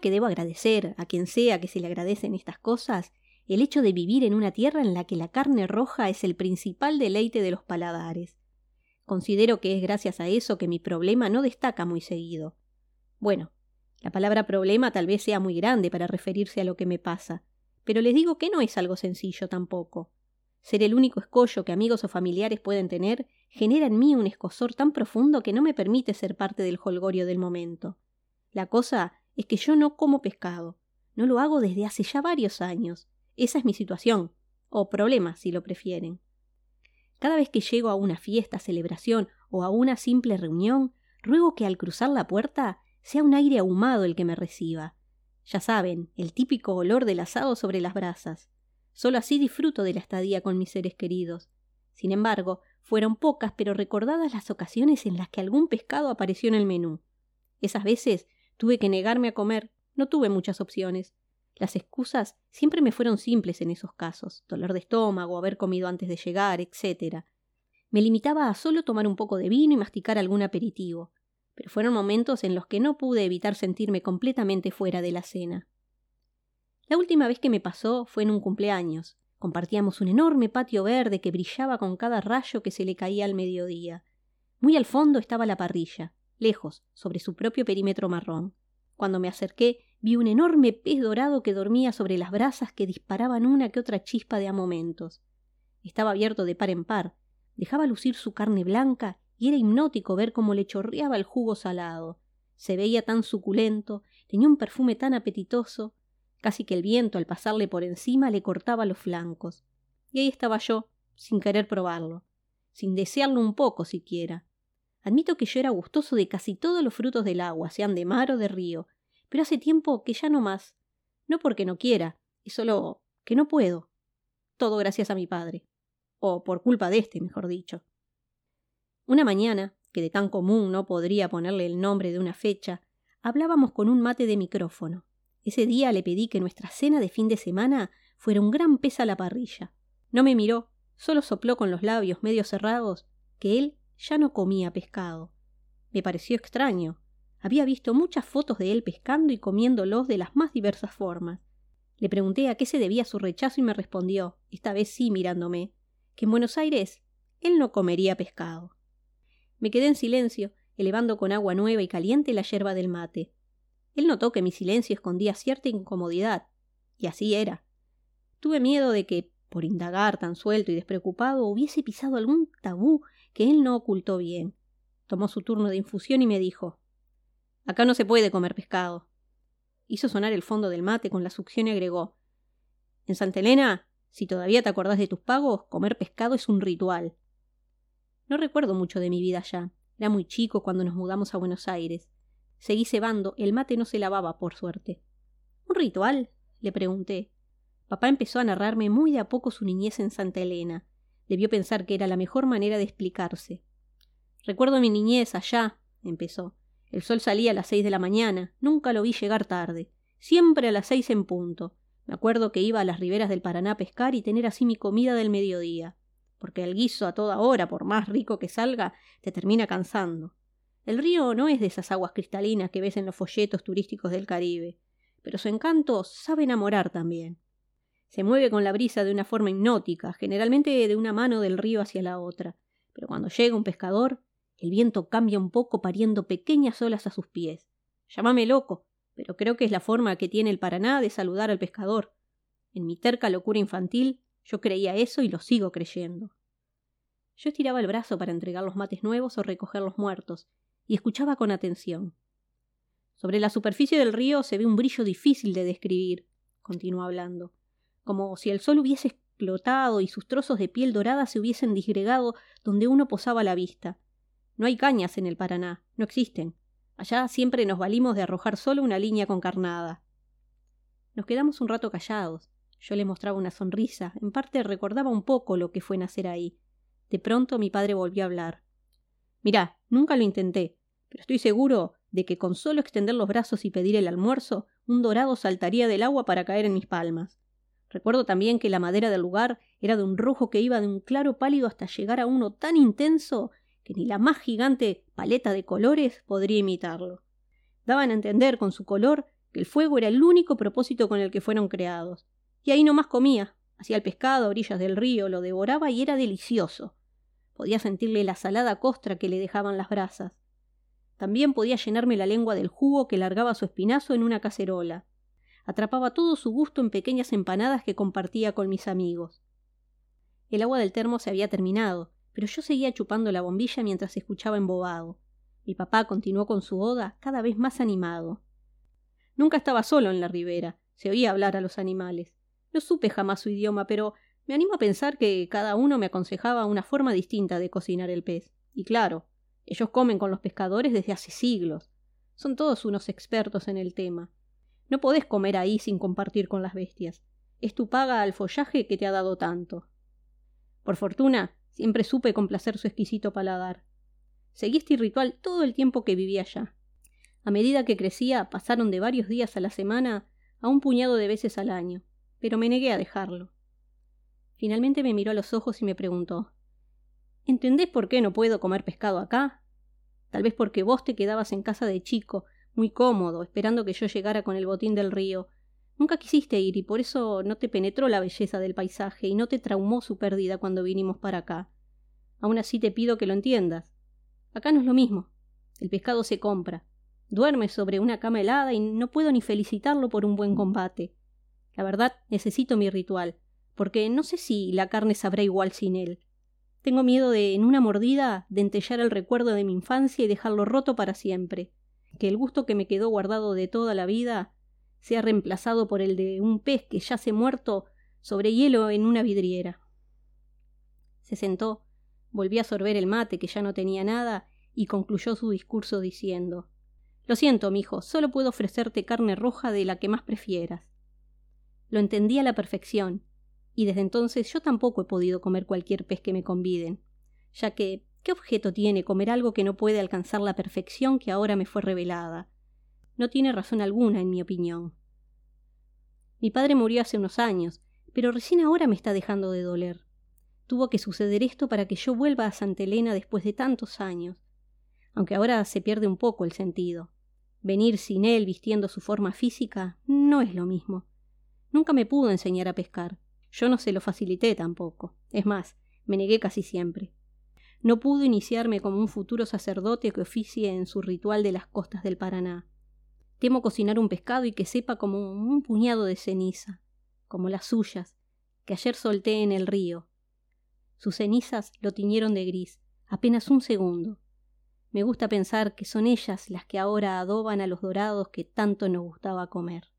Que debo agradecer a quien sea que se le agradecen estas cosas el hecho de vivir en una tierra en la que la carne roja es el principal deleite de los paladares. Considero que es gracias a eso que mi problema no destaca muy seguido. Bueno, la palabra problema tal vez sea muy grande para referirse a lo que me pasa, pero les digo que no es algo sencillo tampoco. Ser el único escollo que amigos o familiares pueden tener genera en mí un escosor tan profundo que no me permite ser parte del holgorio del momento. La cosa es que yo no como pescado. No lo hago desde hace ya varios años. Esa es mi situación, o problema, si lo prefieren. Cada vez que llego a una fiesta, celebración o a una simple reunión, ruego que al cruzar la puerta sea un aire ahumado el que me reciba. Ya saben, el típico olor del asado sobre las brasas. Solo así disfruto de la estadía con mis seres queridos. Sin embargo, fueron pocas pero recordadas las ocasiones en las que algún pescado apareció en el menú. Esas veces tuve que negarme a comer, no tuve muchas opciones. Las excusas siempre me fueron simples en esos casos, dolor de estómago, haber comido antes de llegar, etc. Me limitaba a solo tomar un poco de vino y masticar algún aperitivo, pero fueron momentos en los que no pude evitar sentirme completamente fuera de la cena. La última vez que me pasó fue en un cumpleaños. Compartíamos un enorme patio verde que brillaba con cada rayo que se le caía al mediodía. Muy al fondo estaba la parrilla, lejos, sobre su propio perímetro marrón. Cuando me acerqué, vi un enorme pez dorado que dormía sobre las brasas que disparaban una que otra chispa de a momentos. Estaba abierto de par en par, dejaba lucir su carne blanca y era hipnótico ver cómo le chorreaba el jugo salado. Se veía tan suculento, tenía un perfume tan apetitoso, Casi que el viento al pasarle por encima le cortaba los flancos. Y ahí estaba yo, sin querer probarlo, sin desearlo un poco siquiera. Admito que yo era gustoso de casi todos los frutos del agua, sean de mar o de río, pero hace tiempo que ya no más. No porque no quiera, es solo que no puedo. Todo gracias a mi padre. O por culpa de este, mejor dicho. Una mañana, que de tan común no podría ponerle el nombre de una fecha, hablábamos con un mate de micrófono. Ese día le pedí que nuestra cena de fin de semana fuera un gran pez a la parrilla. No me miró, solo sopló con los labios medio cerrados que él ya no comía pescado. Me pareció extraño. Había visto muchas fotos de él pescando y comiéndolos de las más diversas formas. Le pregunté a qué se debía su rechazo y me respondió, esta vez sí mirándome, que en Buenos Aires él no comería pescado. Me quedé en silencio, elevando con agua nueva y caliente la yerba del mate. Él notó que mi silencio escondía cierta incomodidad, y así era. Tuve miedo de que, por indagar tan suelto y despreocupado, hubiese pisado algún tabú que él no ocultó bien. Tomó su turno de infusión y me dijo Acá no se puede comer pescado. Hizo sonar el fondo del mate con la succión y agregó En Santa Elena, si todavía te acordás de tus pagos, comer pescado es un ritual. No recuerdo mucho de mi vida allá. Era muy chico cuando nos mudamos a Buenos Aires. Seguí cebando, el mate no se lavaba, por suerte. ¿Un ritual? le pregunté. Papá empezó a narrarme muy de a poco su niñez en Santa Elena. Debió pensar que era la mejor manera de explicarse. Recuerdo mi niñez allá, empezó. El sol salía a las seis de la mañana, nunca lo vi llegar tarde, siempre a las seis en punto. Me acuerdo que iba a las riberas del Paraná a pescar y tener así mi comida del mediodía, porque el guiso a toda hora, por más rico que salga, te termina cansando. El río no es de esas aguas cristalinas que ves en los folletos turísticos del Caribe, pero su encanto sabe enamorar también. Se mueve con la brisa de una forma hipnótica, generalmente de una mano del río hacia la otra, pero cuando llega un pescador, el viento cambia un poco pariendo pequeñas olas a sus pies. Llámame loco, pero creo que es la forma que tiene el Paraná de saludar al pescador. En mi terca locura infantil, yo creía eso y lo sigo creyendo. Yo estiraba el brazo para entregar los mates nuevos o recoger los muertos, y escuchaba con atención. Sobre la superficie del río se ve un brillo difícil de describir, continuó hablando, como si el sol hubiese explotado y sus trozos de piel dorada se hubiesen disgregado donde uno posaba la vista. No hay cañas en el Paraná, no existen. Allá siempre nos valimos de arrojar solo una línea con carnada. Nos quedamos un rato callados. Yo le mostraba una sonrisa, en parte recordaba un poco lo que fue nacer ahí. De pronto mi padre volvió a hablar. Mirá, nunca lo intenté, pero estoy seguro de que con solo extender los brazos y pedir el almuerzo, un dorado saltaría del agua para caer en mis palmas. Recuerdo también que la madera del lugar era de un rojo que iba de un claro pálido hasta llegar a uno tan intenso que ni la más gigante paleta de colores podría imitarlo. Daban a entender con su color que el fuego era el único propósito con el que fueron creados. Y ahí nomás comía, hacía el pescado a orillas del río, lo devoraba y era delicioso. Podía sentirle la salada costra que le dejaban las brasas. También podía llenarme la lengua del jugo que largaba su espinazo en una cacerola. Atrapaba todo su gusto en pequeñas empanadas que compartía con mis amigos. El agua del termo se había terminado, pero yo seguía chupando la bombilla mientras escuchaba embobado. Mi papá continuó con su oda cada vez más animado. Nunca estaba solo en la ribera, se oía hablar a los animales. No supe jamás su idioma, pero me animo a pensar que cada uno me aconsejaba una forma distinta de cocinar el pez. Y claro, ellos comen con los pescadores desde hace siglos. Son todos unos expertos en el tema. No podés comer ahí sin compartir con las bestias. Es tu paga al follaje que te ha dado tanto. Por fortuna, siempre supe complacer su exquisito paladar. Seguí este ritual todo el tiempo que vivía allá. A medida que crecía, pasaron de varios días a la semana a un puñado de veces al año, pero me negué a dejarlo. Finalmente me miró a los ojos y me preguntó ¿Entendés por qué no puedo comer pescado acá? Tal vez porque vos te quedabas en casa de chico, muy cómodo, esperando que yo llegara con el botín del río. Nunca quisiste ir y por eso no te penetró la belleza del paisaje y no te traumó su pérdida cuando vinimos para acá. Aún así te pido que lo entiendas. Acá no es lo mismo. El pescado se compra. Duerme sobre una cama helada y no puedo ni felicitarlo por un buen combate. La verdad, necesito mi ritual, porque no sé si la carne sabrá igual sin él. Tengo miedo de, en una mordida, dentellar el recuerdo de mi infancia y dejarlo roto para siempre. Que el gusto que me quedó guardado de toda la vida sea reemplazado por el de un pez que yace muerto sobre hielo en una vidriera. Se sentó, volvió a sorber el mate que ya no tenía nada y concluyó su discurso diciendo Lo siento, mijo, solo puedo ofrecerte carne roja de la que más prefieras. Lo entendí a la perfección, y desde entonces yo tampoco he podido comer cualquier pez que me conviden, ya que ¿qué objeto tiene comer algo que no puede alcanzar la perfección que ahora me fue revelada? No tiene razón alguna, en mi opinión. Mi padre murió hace unos años, pero recién ahora me está dejando de doler. Tuvo que suceder esto para que yo vuelva a Santa Elena después de tantos años, aunque ahora se pierde un poco el sentido. Venir sin él vistiendo su forma física no es lo mismo. Nunca me pudo enseñar a pescar. Yo no se lo facilité tampoco. Es más, me negué casi siempre. No pudo iniciarme como un futuro sacerdote que oficie en su ritual de las costas del Paraná. Temo cocinar un pescado y que sepa como un puñado de ceniza, como las suyas, que ayer solté en el río. Sus cenizas lo tiñeron de gris, apenas un segundo. Me gusta pensar que son ellas las que ahora adoban a los dorados que tanto nos gustaba comer.